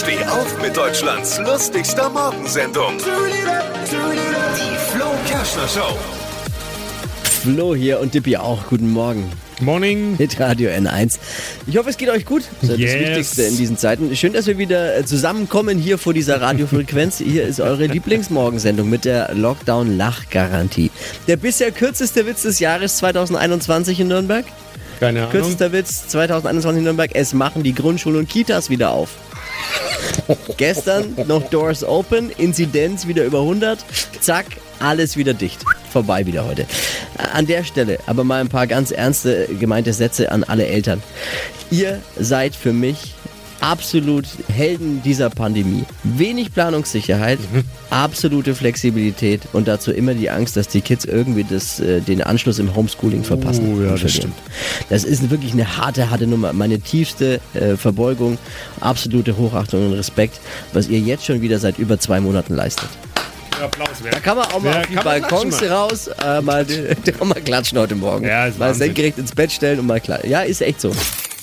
Steh auf mit Deutschlands lustigster Morgensendung. Die Flo Kerschner Show. Flo hier und Dippi auch. Guten Morgen. Morning. Mit Radio N1. Ich hoffe, es geht euch gut. Das ist Yes. das Wichtigste in diesen Zeiten. Schön, dass wir wieder äh, zusammenkommen hier vor dieser Radiofrequenz. Hier ist eure Lieblingsmorgensendung mit der Lockdown-Lachgarantie. Der bisher kürzeste Witz des Jahres 2021 in Nürnberg. Keine Ahnung. Kürzester Witz 2021 in Nürnberg. Es machen die Grundschulen und Kitas wieder auf. Gestern noch Doors Open, Inzidenz wieder über 100. Zack, alles wieder dicht. Vorbei wieder heute. An der Stelle aber mal ein paar ganz ernste gemeinte Sätze an alle Eltern. Ihr seid für mich absolut Helden dieser Pandemie. Wenig Planungssicherheit, absolute Flexibilität und dazu immer die Angst, dass die Kids irgendwie das, äh, den Anschluss im Homeschooling verpassen. Oh, ja, das verlieren. Das ist wirklich eine harte, harte Nummer. Meine tiefste äh, Verbeugung, absolute Hochachtung und Respekt, was ihr jetzt schon wieder seit über zwei Monaten leistet. Applaus Da wert. kann man auch mal Ja, auf die Balkons raus, äh, mal, mal klatschen heute Morgen. Ja, mal senkrecht ins Bett stellen und mal klatschen. Ja, ist echt so.